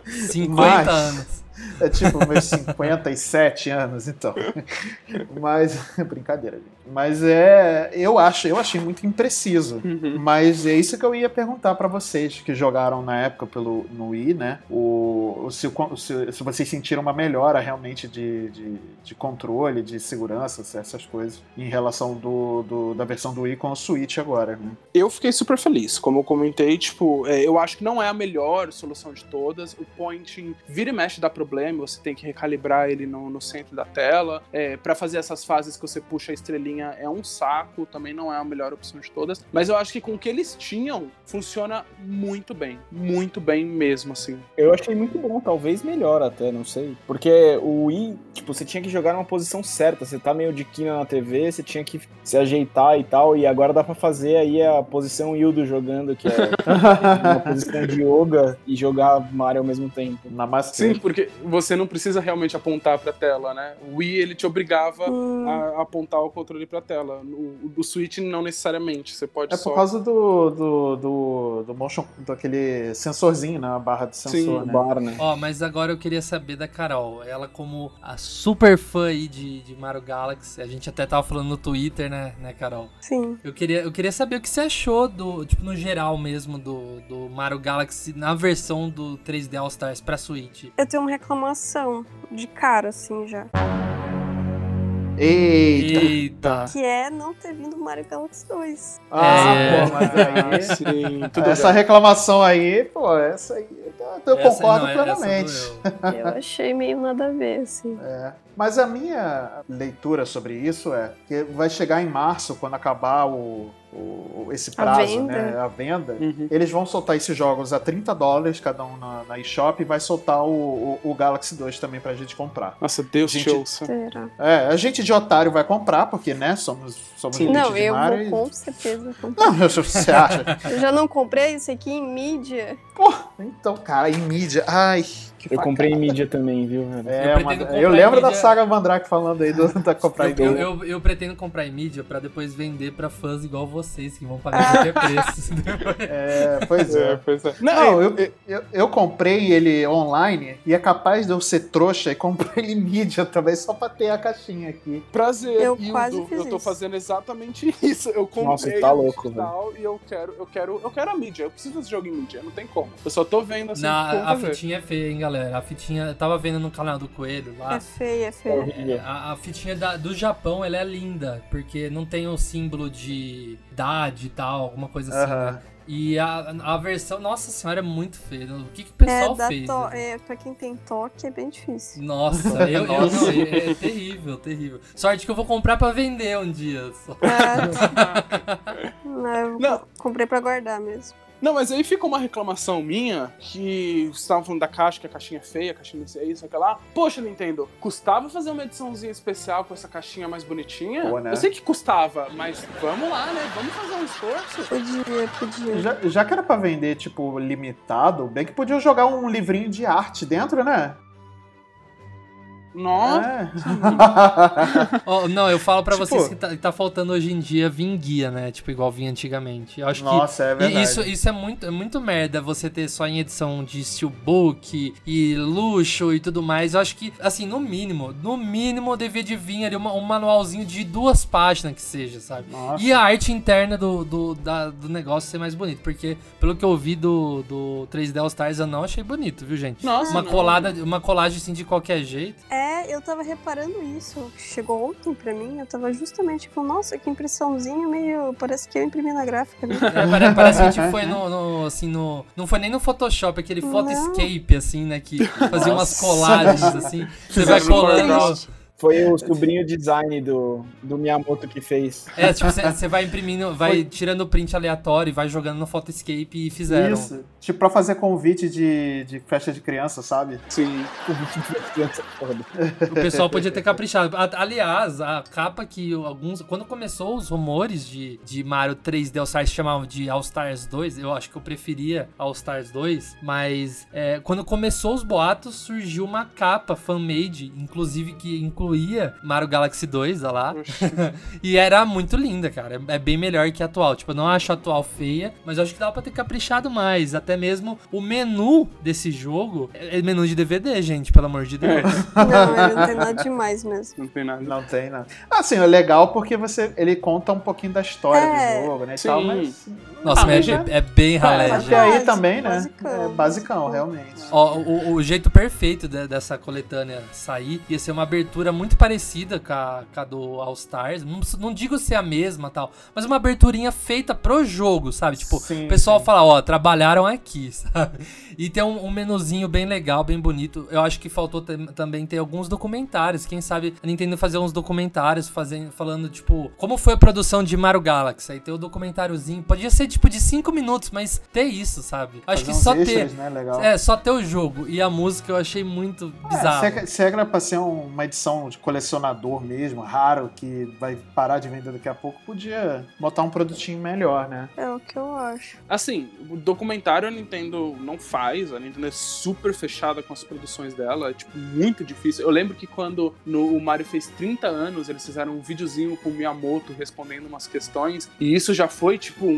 50 Mas- anos. É tipo meus 57 anos, então. Mas. Brincadeira, gente. Mas é. Eu acho, eu achei muito impreciso. Uhum. Mas é isso que eu ia perguntar pra vocês que jogaram na época pelo, no Wii, né? O, o- se, se, se vocês sentiram uma melhora realmente de, de, de controle, de segurança, essas coisas, em relação do, do- da versão do Wii com o Switch agora, né? Eu fiquei super feliz. Como eu comentei, tipo, é, eu acho que não é a melhor solução de todas. O pointing vira e mexe dá problema, você tem que recalibrar ele no, no centro da tela. É, para fazer essas fases que você puxa a estrelinha é um saco, também não é a melhor opção de todas. Mas eu acho que com o que eles tinham, funciona muito bem. Muito bem mesmo, assim. Eu achei muito bom, talvez melhor até, não sei. Porque o Wii, tipo, você tinha que jogar numa posição certa. Você tá meio de quina na TV, você tinha que se ajeitar e tal. E agora dá pra fazer aí a posição Hildo jogando, que é uma posição de yoga e jogar Mario ao mesmo tempo. Namastê. Sim, porque você não precisa realmente apontar pra tela, né? O Wii, ele te obrigava Hum, a apontar o controle pra tela. O, do Switch, não necessariamente. Você pode É só... por causa do, do, do, do motion, daquele sensorzinho, né? A barra de sensor, Sim, né? bar, né? Ó, mas agora eu queria saber da Carol. Ela, como a super fã aí de, de Mario Galaxy, a gente até tava falando no Twitter, né, né, Carol? sim. Eu queria, eu queria saber o que você achou do, tipo, no geral mesmo, do, do Mario Galaxy na versão do 3D All Stars pra Switch. Eu tenho uma reclamação de cara, assim, já. Eita! Eita! Que é não ter vindo Mario Galaxy 2. Ah, É. pô, mas aí. Sim, tudo essa bem. reclamação aí, pô, essa aí eu, eu Essa- concordo não, essa plenamente. Eu achei meio nada a ver, assim. É. Mas a minha leitura sobre isso é que vai chegar em março, quando acabar o, o- esse A prazo, venda. né? A venda. Uhum. Eles vão soltar esses jogos a 30 dólares cada um na, na eShop e vai soltar o, o, o Galaxy 2 também pra gente comprar. Nossa, Deus Gente, te ouça. É, a gente de otário vai comprar, porque, né, somos, somos Sim. Não, de eu vou e- com certeza comprar. Não, você acha? Eu já não comprei isso aqui em mídia. Então, cara, em mídia. Ai, Eu comprei em mídia também, viu, velho? É, Eu uma- eu, lembro em da mídia- saga Mandrake falando aí do, da comprar em Eu, mídia. eu, eu pretendo comprar em mídia pra depois vender pra fãs igual vocês, que vão pagar qualquer preço. É, pois é. É, pois é. Não, eu, eu, eu comprei ele online e é capaz de eu ser trouxa e comprar ele em mídia também, só pra ter a caixinha aqui. Prazer, Eu Hildo. quase fiz eu tô isso. fazendo exatamente isso. Eu comprei Nossa, tá louco, digital e eu quero, eu quero, eu quero a mídia. Eu preciso desse jogo em mídia, não tem como. Eu só tô vendo assim. Como a fazer. fitinha é feia, hein, galera? Galera. A fitinha, eu tava vendo no canal do Coelho lá. É feia, é É feia. A, a fitinha da- do Japão, ela é linda, porque não tem o símbolo de idade e tal, alguma coisa assim. Aham. né? E a, a versão, nossa senhora, é muito feia. O que, que o É, pessoal dá fez? to... né? é, pra quem tem toque é bem difícil. Nossa, eu, eu não, é, é terrível, terrível. Sorte que eu vou comprar pra vender um dia. só. É, não, eu Não. comprei pra guardar mesmo. Não, mas aí fica uma reclamação minha que vocês estavam falando da caixa, que a caixinha é feia, a caixinha não sei isso, aquela lá. Poxa, Nintendo, custava fazer uma ediçãozinha especial com essa caixinha mais bonitinha? Pô, né? Eu sei que custava, mas vamos lá, né? Vamos fazer um esforço. Podia, podia. Já, já que era pra vender, tipo, limitado, bem que podia jogar um livrinho de arte dentro, né? Nossa. É. Ó, não, eu falo pra Tipo- vocês que tá, tá faltando hoje em dia vir guia, né? Tipo, igual vinha antigamente. Eu acho que Nossa, é E verdade. isso, isso é muito, é muito merda você ter só em edição de steelbook e luxo e tudo mais. Eu acho que, assim, no mínimo, no mínimo devia de vir ali uma- um manualzinho de duas páginas que seja, sabe? Nossa. E a arte interna do, do, da- do negócio ser mais bonito. Porque, pelo que eu vi do, do 3D All Stars, eu não achei bonito, viu, gente? Nossa, Uma não. colada, uma colagem assim de qualquer jeito. É, eu tava reparando isso. Chegou ontem pra mim, eu tava justamente com, nossa, que impressãozinha meio. Parece que eu imprimi na gráfica. Né? É, pare- parece que a gente foi no, no, assim, no... Não foi nem no Photoshop, aquele Não. Photoscape, assim, né? Que fazia umas colagens, assim. Você vai colando... Foi o sobrinho design do, do Miyamoto que fez. É, tipo, você vai imprimindo, vai tirando o print aleatório e vai jogando no Photoscape e fizeram. Isso. Tipo, pra fazer convite de, de festa de criança, sabe? Sim. O pessoal podia ter caprichado. A- Aliás, a capa que alguns. Quando começou os rumores de, de Mario 3D All Stars se chamavam de All Stars 2, eu acho que eu preferia All Stars 2, mas é, quando começou os boatos, surgiu uma capa fan-made, inclusive que incluía Mario Galaxy 2, olha lá. E era muito linda, cara. É bem melhor que a atual. Tipo, eu não acho a atual feia, mas eu acho que dava pra ter caprichado mais. Até mesmo o menu desse jogo é menu de DVD, gente, pelo amor de Deus. Não, ele não tem nada demais mesmo. Não tem nada. Não tem, não. Assim, é legal porque você, ele conta um pouquinho da história É, do jogo, né? E sim. tal, mas. Nossa, Ah, mas é, é bem ralé, Até gente. aí também, né? basicão. É basicão, realmente. Ó, o, o jeito perfeito de- dessa coletânea sair ia ser uma abertura muito parecida com a, com a do All Stars. Não, não digo ser a mesma tal, mas uma aberturinha feita pro jogo, sabe? Tipo, Sim, o pessoal sim. fala, ó, trabalharam aqui, sabe? E tem um, um menuzinho bem legal, bem bonito. Eu acho que faltou tam- também ter alguns documentários. Quem sabe a Nintendo fazer uns documentários fazendo, falando, tipo, como foi a produção de Mario Galaxy. Aí ter o documentáriozinho. Podia ser, tipo, de 5 minutos, mas ter isso, sabe? Acho Fazer que só extras, ter. Né? Legal. É, só ter o jogo. E a música eu achei muito bizarro. É, se, se era pra ser um- uma edição de colecionador mesmo, raro, que vai parar de vender daqui a pouco, podia botar um produtinho melhor, né? É o que eu acho. Assim, o documentário a Nintendo não faz, a Nintendo é super fechada com as produções dela, é tipo muito difícil. Eu lembro que quando no, o Mario fez 30 anos, eles fizeram um videozinho com o Miyamoto respondendo umas questões, e isso já foi tipo um,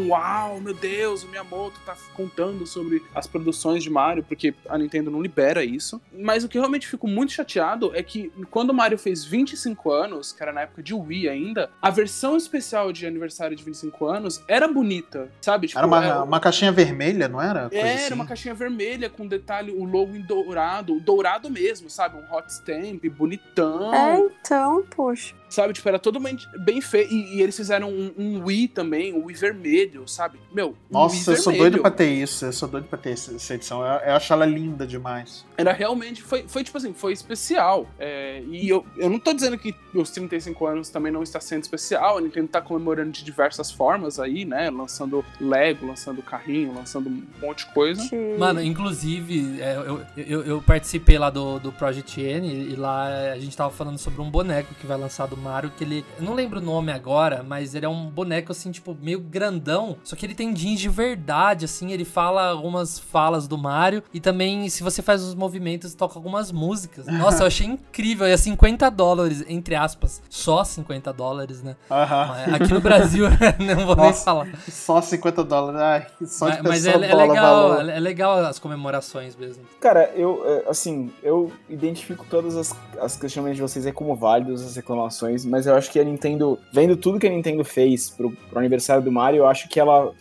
um uau, meu Deus, o Miyamoto tá contando sobre as produções de Mario, porque a Nintendo não libera isso. Mas o que eu realmente fico muito chateado é que quando o Mario fez 25 anos, que era na época de Wii ainda, a versão especial de aniversário de 25 anos era bonita, sabe? Tipo, Era uma, é- uma caixinha vermelha, não era? Coisa é, assim. era uma caixinha vermelha com detalhe, o logo em dourado, dourado mesmo, sabe? Um hot stamp, bonitão. É, então, poxa. Sabe, tipo, era totalmente bem feio. E, e eles fizeram um, um Wii também, um Wii vermelho, sabe? Meu, um Nossa, Wii eu sou doido pra ter isso. Eu sou doido pra ter essa essa edição. Eu, eu acho ela linda demais. Era realmente, foi, foi tipo assim, foi especial. É, e eu, eu não tô dizendo que os 35 anos também não está sendo especial. A Nintendo tá comemorando de diversas formas aí, né? Lançando Lego, lançando carrinho, lançando um monte de coisa. Que... Mano, inclusive, é, eu, eu, eu participei lá do, do Project N e lá a gente tava falando sobre um boneco que vai lançar do Mario, que ele. Eu não lembro o nome agora, mas ele é um boneco assim, tipo, meio grandão. Só que ele tem jeans de verdade, assim. Ele fala algumas falas do Mario. E também, se você faz os movimentos, toca algumas músicas. Nossa, eu achei incrível. E é 50 dólares, entre aspas. Só 50 dólares, né? Aham. Mas Aqui no Brasil, não vou nem Nossa. falar. Só 50 dólares. Ai, só de Mas, é, é legal, valor. é legal as comemorações mesmo. Cara, eu, é, assim, eu identifico todas as, as questionamentos de vocês aí como válidos, as reclamações, mas eu acho que a Nintendo, vendo tudo que a Nintendo fez pro, pro aniversário do Mario, eu acho que ela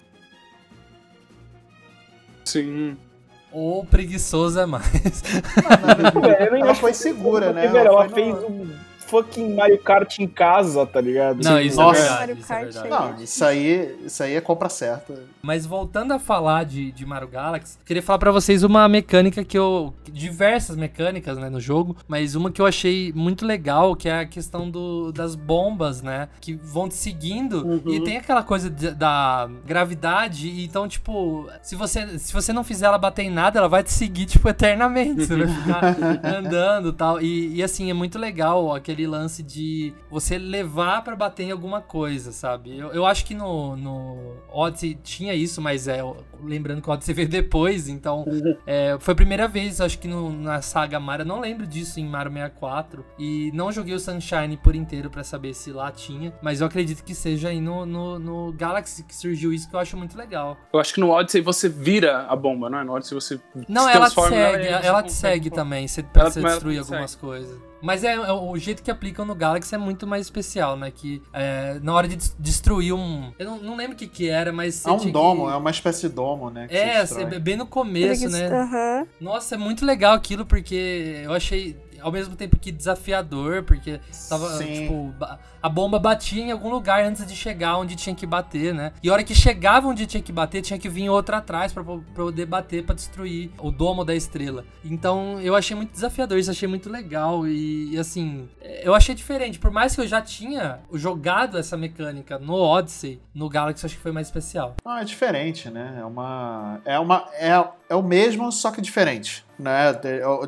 Sim. ou preguiçoso é mais. Não, Velho, eu nem ela foi segura, né? Velho, ela foi fez no- um fucking Mario Kart em casa, tá ligado? Não, Sim. isso Nossa. é verdade. Isso é verdade. Não, isso aí, isso aí é compra certa. Mas voltando a falar de, de Mario Galaxy, queria falar pra vocês uma mecânica que eu. Diversas mecânicas, né, no jogo, mas uma que eu achei muito legal, que é a questão do, das bombas, né? Que vão te seguindo e tem aquela coisa de- da gravidade, e então, tipo, se você, se você não fizer ela bater em nada, ela vai te seguir, tipo, eternamente. Você vai ficar andando e tal. E, e assim, é muito legal aquele lance de você levar pra bater em alguma coisa, sabe? Eu, eu acho que no, no Odyssey tinha isso, mas é. Lembrando que o Odyssey veio depois, então. é, foi a primeira vez, acho que no- na saga Mario. Não lembro disso em Mario 64. E não joguei o Sunshine por inteiro pra saber se lá tinha. Mas eu acredito que seja aí no, no, no Galaxy que surgiu isso, que eu acho muito legal. Eu acho que no Odyssey você vira a bomba, não é? No Odyssey você Não, se ela te segue, aí ela, você te segue também, você, Ela- você ela destruir algumas coisas. Mas é, é o jeito que aplicam no Galaxy é muito mais especial, né? Que é, na hora de des- destruir um. Eu não, não lembro o que, que era, mas. É um domo, que... é uma espécie de domo, né? que É, bem no começo, né? Aham. Nossa, é muito legal aquilo, porque eu achei ao mesmo tempo que desafiador, porque tava, Sim. tipo, a bomba batia em algum lugar antes de chegar onde tinha que bater, né? E a hora que chegava onde tinha que bater, tinha que vir outra atrás pra poder bater pra destruir o domo da estrela. Então eu achei muito desafiador, isso achei muito legal e, e, assim, eu achei diferente. Por mais que eu já tinha jogado essa mecânica no Odyssey, no Galaxy eu acho que foi mais especial. Não, é diferente, né? É uma. É uma. É, é o mesmo, só que diferente. Né?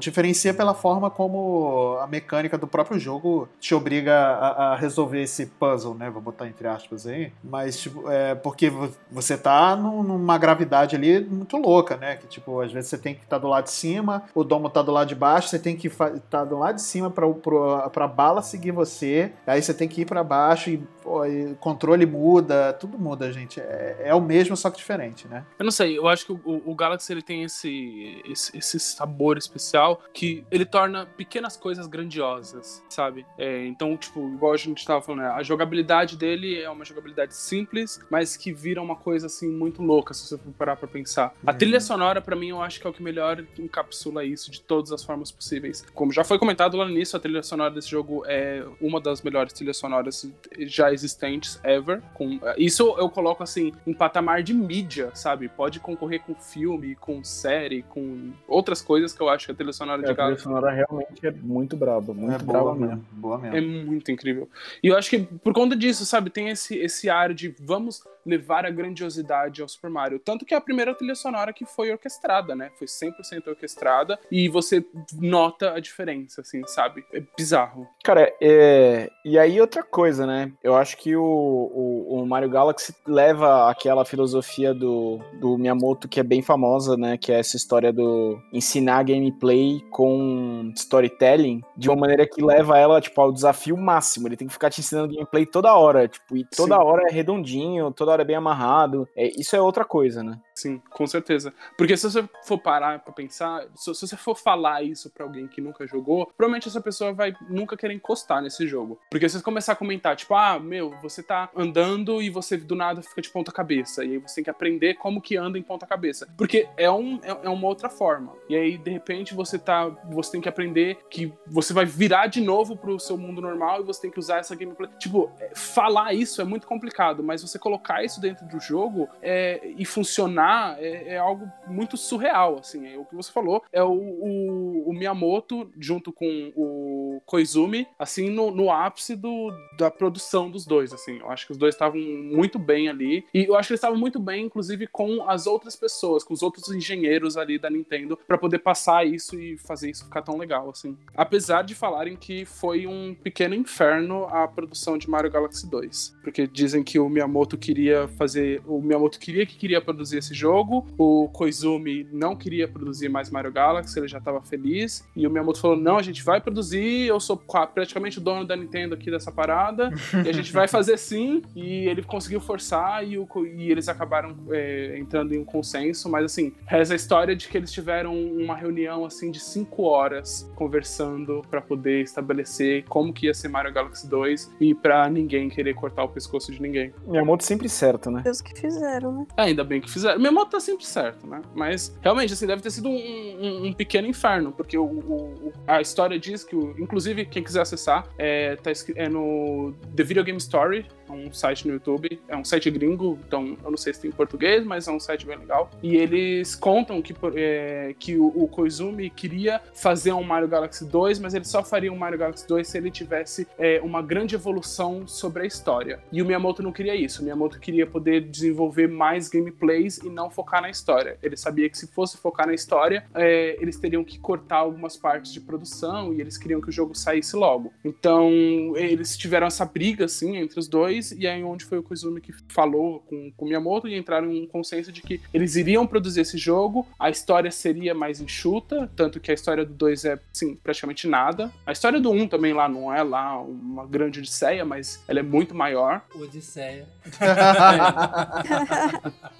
Diferencia pela forma como a mecânica do próprio jogo te obriga a, a resolver esse puzzle, né? Vou botar entre aspas aí. Mas, tipo, é porque vo- você tá num- numa gravidade ali muito louca, né? Que, tipo, às vezes você tem que estar do lado de cima, o domo tá do lado de baixo, você tem que estar do lado de cima pra, pro, pra bala seguir você. Aí você tem que ir pra baixo e, pô, e o controle muda, tudo muda, gente. É, é o mesmo, só que diferente, né? Eu não sei, eu acho que o, o Galaxy ele tem esse, esse, esse sabor especial que ele torna pequenas coisas grandiosas, sabe? É, então, tipo, igual a gente tava falando, né, a jogabilidade dele é uma jogabilidade simples, mas que vira uma coisa assim muito louca, se você for parar pra pensar. A Uhum. trilha sonora, pra mim, eu acho que é o que melhor encapsula isso de todas as formas possíveis. Como já foi comentado lá no início, a trilha sonora desse jogo é uma das melhores trilhas sonoras já existentes ever. Com, isso eu coloco assim em patamar de mídia, sabe? Pode concorrer com filme, com série, com outras coisas que eu acho que a trilha sonora É, de a trilha sonora realmente é muito braba, muito é braba boa mesmo. mesmo. Boa mesmo. é muito incrível. E eu acho que por conta disso, sabe, tem esse, esse ar de vamos levar a grandiosidade ao Super Mario. Tanto que é a primeira trilha sonora que foi orquestrada, né? Foi 100% orquestrada e você nota a diferença, assim, sabe? É bizarro. Cara, é... e aí outra coisa, né? Eu acho que o, o, o Mario Galaxy leva aquela filosofia do, do Miyamoto que é bem famosa, né? Que é essa história do ensinar gameplay com storytelling de uma maneira que leva ela, tipo, ao desafio máximo. Ele tem que ficar te ensinando gameplay toda hora, tipo, e toda Sim. hora é redondinho, toda hora é bem amarrado. É, isso é outra coisa, né? Sim, com certeza. Porque se você for parar pra pensar, se, se você for falar isso pra alguém que nunca jogou, provavelmente essa pessoa vai nunca querer encostar nesse jogo. Porque se você começar a comentar, tipo, ah, meu, você tá andando e você do nada fica de ponta cabeça. E aí você tem que aprender como que anda em ponta cabeça. Porque é, um, é, é uma outra forma. E aí, de repente, você tá. Você tem que aprender que você vai virar de novo pro seu mundo normal e você tem que usar essa gameplay. Tipo, é, falar isso é muito complicado, mas você colocar isso dentro do jogo é, e funcionar é, é algo muito surreal, assim. É o que você falou. É o, o, o Miyamoto junto com o Koizumi, assim, no, no ápice do, da produção dos dois, assim. Eu acho que os dois estavam muito bem ali. E eu acho que eles estavam muito bem, inclusive, com as outras pessoas, com os outros engenheiros ali da Nintendo, para poder passar isso e fazer isso ficar tão legal, assim. Apesar de falarem que foi um pequeno inferno a produção de Mario Galaxy 2. Porque dizem que o Miyamoto queria fazer. O Miyamoto queria que queria produzir esse jogo, o Koizumi não queria produzir mais Mario Galaxy, ele já estava feliz. E o Miyamoto falou: não, a gente vai produzir, eu sou praticamente o dono da Nintendo aqui dessa parada, e a gente vai fazer sim, e ele conseguiu forçar, e, o e eles acabaram é, entrando em um consenso, mas assim, reza a história de que eles tiveram uma reunião assim de cinco horas conversando pra poder estabelecer como que ia ser Mario Galaxy 2 e pra ninguém querer cortar o pescoço de ninguém. Miyamoto sempre certo, né? Deus que fizeram, né? É, Ainda bem que fizeram. Meu moto tá sempre certo, né? Mas realmente, assim, deve ter sido um, um- um pequeno inferno, porque o, o- a história diz que, o- inclusive, quem quiser acessar, é, tá é no The Video Game Story, é um site no YouTube, é um site gringo, então eu não sei se tem em português, mas é um site bem legal. E eles contam que, é, que o, o Koizumi queria fazer um Mario Galaxy 2, mas ele só faria um Mario Galaxy 2 se ele tivesse é, uma grande evolução sobre a história. E o Miyamoto não queria isso. O Miyamoto queria poder desenvolver mais gameplays e não focar na história. Ele sabia que se fosse focar na história, é, eles teriam que cortar algumas partes de produção e eles queriam que o jogo saísse logo. Então, eles tiveram essa briga, assim, entre os dois, e aí onde foi o Koizumi que falou com, com o Miyamoto e entraram em um consenso de que eles iriam produzir esse jogo, a história seria mais enxuta, tanto que a história do 2 é, assim, praticamente nada. A história do 1 um também lá não é lá uma grande odisseia, mas ela é muito maior. Odisseia.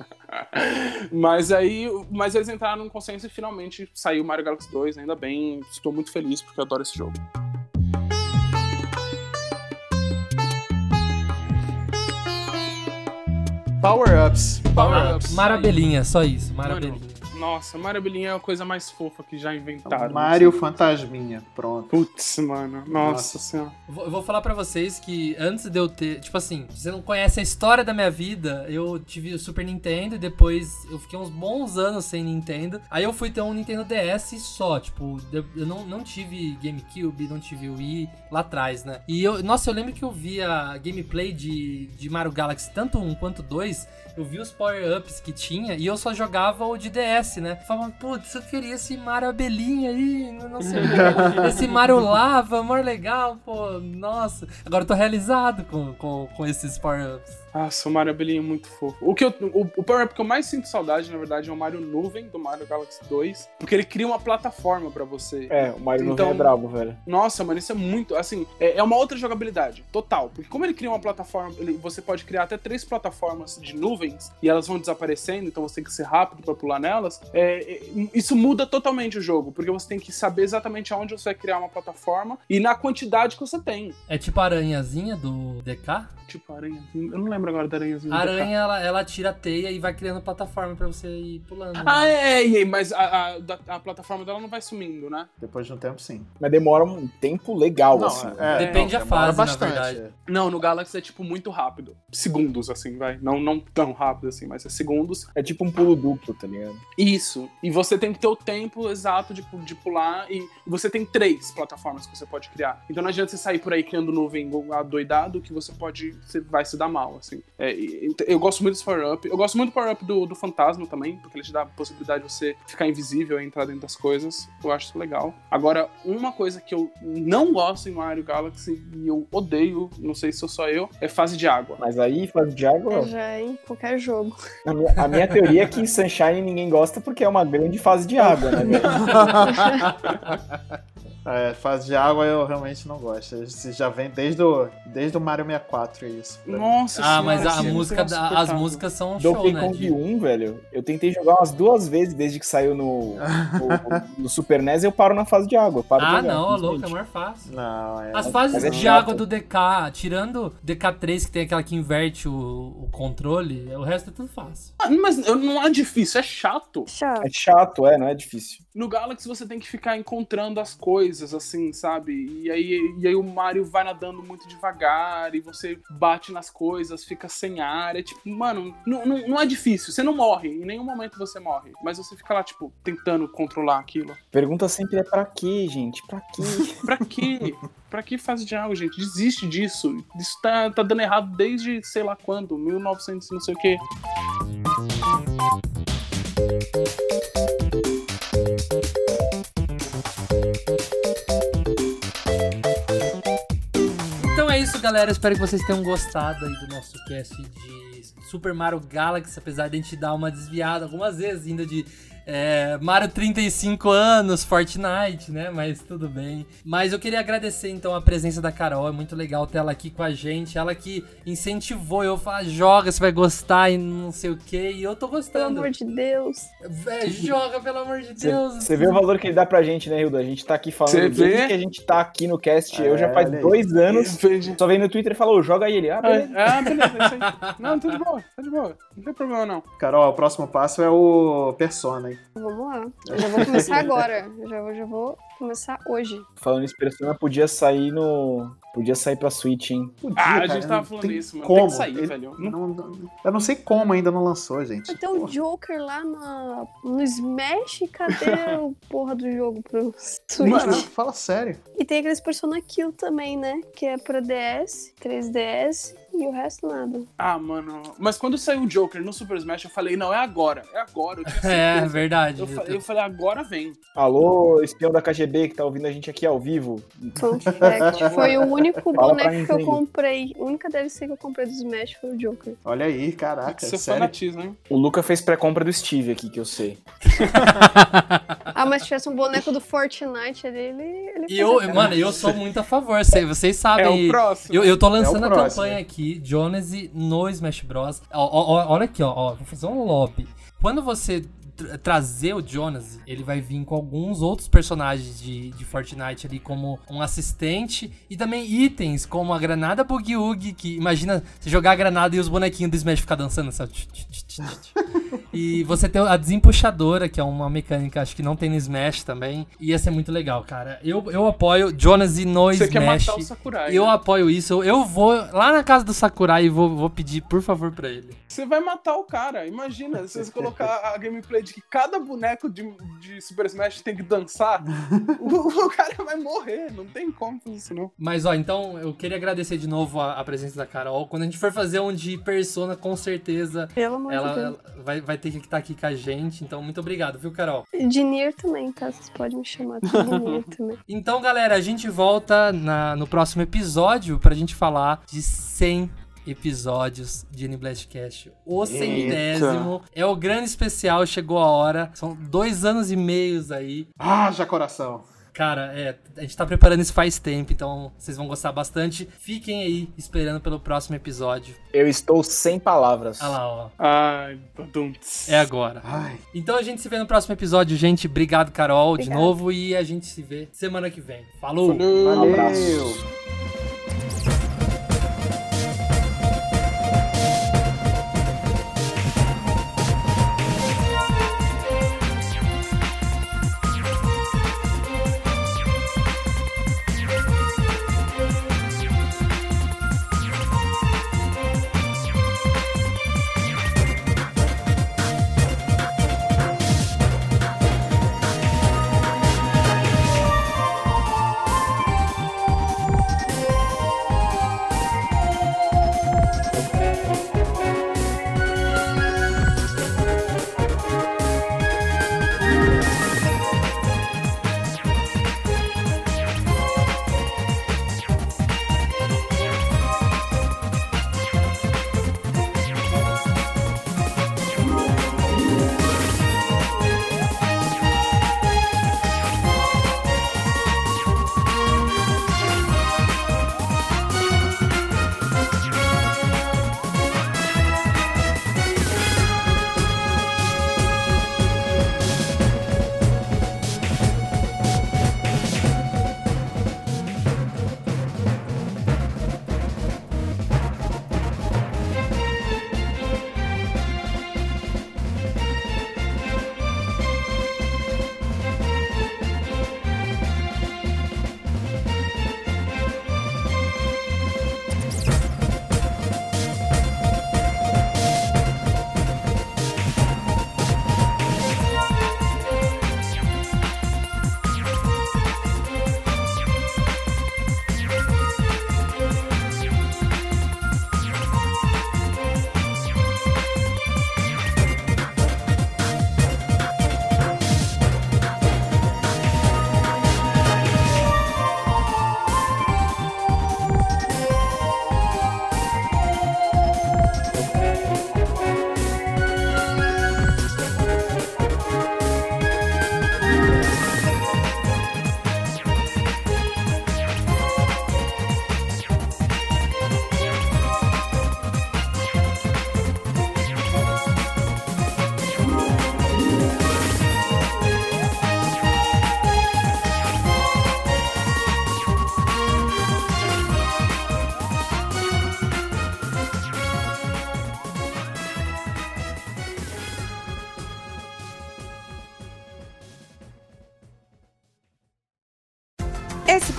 Mas aí, mas eles entraram num consenso e finalmente saiu Mario Galaxy 2, ainda bem, estou muito feliz porque eu adoro esse jogo. Power-ups. Power-ups. Marabelinha, só isso. Marabelinha. Nossa, Marabelinha é a coisa mais fofa que já inventaram. Mario assim. Fantasminha. Pronto. Putz, mano. Nossa, Nossa. senhora. Eu vou- eu vou falar pra vocês que antes de eu ter. Tipo assim, se você não conhece a história da minha vida, eu tive o Super Nintendo e depois eu fiquei uns bons anos sem Nintendo. Aí eu fui ter um Nintendo DS só. Tipo, eu eu não, não tive GameCube, não tive Wii lá atrás, né? E eu. Nossa, eu lembro que eu via gameplay de, de Mario Galaxy, tanto um quanto dois. Eu vi os power-ups que tinha e eu só jogava o de DS, né? Falava, putz, eu queria esse Mario Abelhinha aí, não sei o. Esse Mario Lava, mó legal, pô, nossa. Agora eu tô realizado com, com, com esses power-ups. Nossa, o Mario Abelhinha é muito fofo. O, que eu, o, o Power Up que eu mais sinto saudade, na verdade, é o Mario Nuvem, do Mario Galaxy 2. Porque ele cria uma plataforma pra você. É, o Mario Então- Nuvem é brabo, velho. Nossa, mano, isso é muito. Assim, é, é uma outra jogabilidade, total. Porque como ele cria uma plataforma, ele- você pode criar até três plataformas de nuvens e elas vão desaparecendo, então você tem que ser rápido pra pular nelas. É, é, isso muda totalmente o jogo, porque você tem que saber exatamente aonde você vai criar uma plataforma e na quantidade que você tem. É tipo a aranhazinha do DK? Tipo, aranhazinho. Eu não lembro agora da aranhazinha. A aranha, ela, ela tira a teia e vai criando plataforma pra você ir pulando. Ah, é, é, é, mas a, a- a plataforma dela não vai sumindo, né? Depois de um tempo, sim. Mas demora um tempo legal, assim. é, Depende da fase, na bastante. verdade. Não, no Galaxy é tipo muito rápido. Segundos, assim, vai. Não, não tão rápido assim, mas é segundos. É tipo um pulo duplo, tá ligado? Isso. E você tem que ter o tempo exato de, de pular. E você tem três plataformas que você pode criar. Então não adianta você sair por aí criando nuvem adoidado que você pode. Você vai se dar mal, assim. É, e- eu gosto muito desse power-up. Eu gosto muito do power-up do, do fantasma também, porque ele te dá a possibilidade de você ficar invisível e entrar dentro das coisas. Eu acho isso legal. Agora, uma coisa que eu não gosto em Mario Galaxy e eu odeio, não sei se sou só eu, é fase de água. Mas aí, fase de água, É já em qualquer jogo. a minha, a minha teoria é que Sunshine ninguém gosta porque é uma grande fase de água, né? É, fase de água eu realmente não gosto. Isso já vem desde o, desde o Mario 64, é isso. Nossa Ah, mas senhora, a sim, música, não da- as músicas são um show, Donkey né? Kong de- 1, velho, eu tentei jogar umas duas vezes desde que saiu no, no, no Super NES e eu paro na fase de água. Ah, jogar, não, louco, é mais fácil. Não, é. As fases mas é de chato. água do DK, tirando DK3, que tem aquela que inverte o, o controle, o resto é tudo fácil. Ah, Mas eu- não é difícil, é chato. Chato. É chato, é, não é difícil. No Galaxy você tem que ficar encontrando as coisas, assim, sabe? E aí, e aí o Mario vai nadando muito devagar, e você bate nas coisas, fica sem ar. É tipo, mano, não, não, não é difícil. Você não morre, em nenhum momento você morre. Mas você fica lá, tipo, tentando controlar aquilo. Pergunta sempre é pra quê, gente? Pra quê? Pra quê? pra que fase de água, gente? Desiste disso. Isso tá, tá dando errado desde sei lá quando, 1900 e não sei o quê. Galera. Espero que vocês tenham gostado aí do nosso cast de Super Mario Galaxy, apesar de a gente dar uma desviada algumas vezes, indo de É, Mario 35 anos, Fortnite, né? Mas tudo bem. Mas eu queria agradecer então a presença da Carol. É muito legal ter ela aqui com a gente. Ela que incentivou eu a falar, joga, você vai gostar e não sei o que. E eu tô Pelo gostando. amor de Deus. É, joga, pelo amor de Deus. Você vê o valor que ele dá pra gente, né, Hildo? A gente tá aqui falando Cê desde vê? que a gente tá aqui no cast. eu É, já faz olha aí. dois anos. Veja. Só veio no Twitter e falou, joga aí ele. Ah, beleza. Ah, beleza, é isso aí. Não, tá de boa, tá de boa. Não tem problema, não. Carol, o próximo passo é o Persona? Vamos lá. Eu já vou começar agora. Já, já vou começar hoje. Falando isso, Persona podia sair no. Podia sair pra Switch, hein? Podia, Ah, a cara, gente tava falando tem isso, mano. Como? Tem que sair, Ele- velho. não- não- eu não sei como ainda não lançou, gente. Até o Porra. Joker lá na, no Smash, cadê o porra do jogo pro Switch? Mano, fala sério. E tem aqueles Persona Kill também, né? Que é pra DS, 3DS e o resto nada. Ah, mano. Mas quando saiu o Joker no Super Smash, eu falei, não, é agora. É agora. Eu tinha É, verdade. Eu, falei, eu falei, agora vem. Alô, espião da KGB que tá ouvindo a gente aqui ao vivo. Fun fact. Foi o único boneco que eu comprei. A única DLC que eu comprei do Smash foi o Joker. Olha aí, caraca, Isso é sério. fanatismo, hein? O Luca fez pré-compra do Steve aqui, que eu sei. Ah, mas se tivesse um boneco do Fortnite ali, ele. ele E eu, mano, eu sou muito a favor. cê- Vocês sabem. É o próximo. Eu, eu tô lançando É a campanha aqui, Jonesy no Smash Bros. Ó, ó, ó, olha aqui, ó, ó, vou fazer um lobby. Quando você tra- trazer o Jonesy, ele vai vir com alguns outros personagens de, de Fortnite ali, como um assistente e também itens, como a granada Boogie Oogie, que imagina você jogar a granada e os bonequinhos do Smash ficar dançando, sabe? E você tem a desempuxadora, que é uma mecânica, acho que não tem no Smash também. Ia ser muito legal, cara. Eu, eu apoio Jonesy no Você quer Smash. matar o Sakurai. Eu né? apoio isso. Eu vou lá na casa do Sakurai e vou, vou pedir, por favor, pra ele. Você vai matar o cara. Imagina, se você colocar a gameplay de que cada boneco de, de Super Smash tem que dançar, o, o cara vai morrer. Não tem como fazer isso, não. Mas, ó, então eu queria agradecer de novo a, a presença da Carol. Quando a gente for fazer um de Persona, com certeza Pelo amor ela, de Deus. ela vai, vai ter que estar aqui com a gente. Então, muito obrigado, viu, Carol? De Nier também, tá? Vocês podem me chamar de Nier também. Então, galera, a gente volta na- no próximo episódio pra gente falar de 100 episódios de N-Blastcast. O centésimo. É o grande especial, chegou a hora. São dois anos e meios aí. Ah, já coração. Cara, é, a gente tá preparando isso faz tempo, então vocês vão gostar bastante. Fiquem aí esperando pelo próximo episódio. Eu estou sem palavras. Olha lá, ó. Ai. É agora. Ai. Então a gente se vê no próximo episódio, gente. Obrigado, Carol, de Obrigada. novo. E a gente se vê semana que vem. Falou! Valeu. abraço.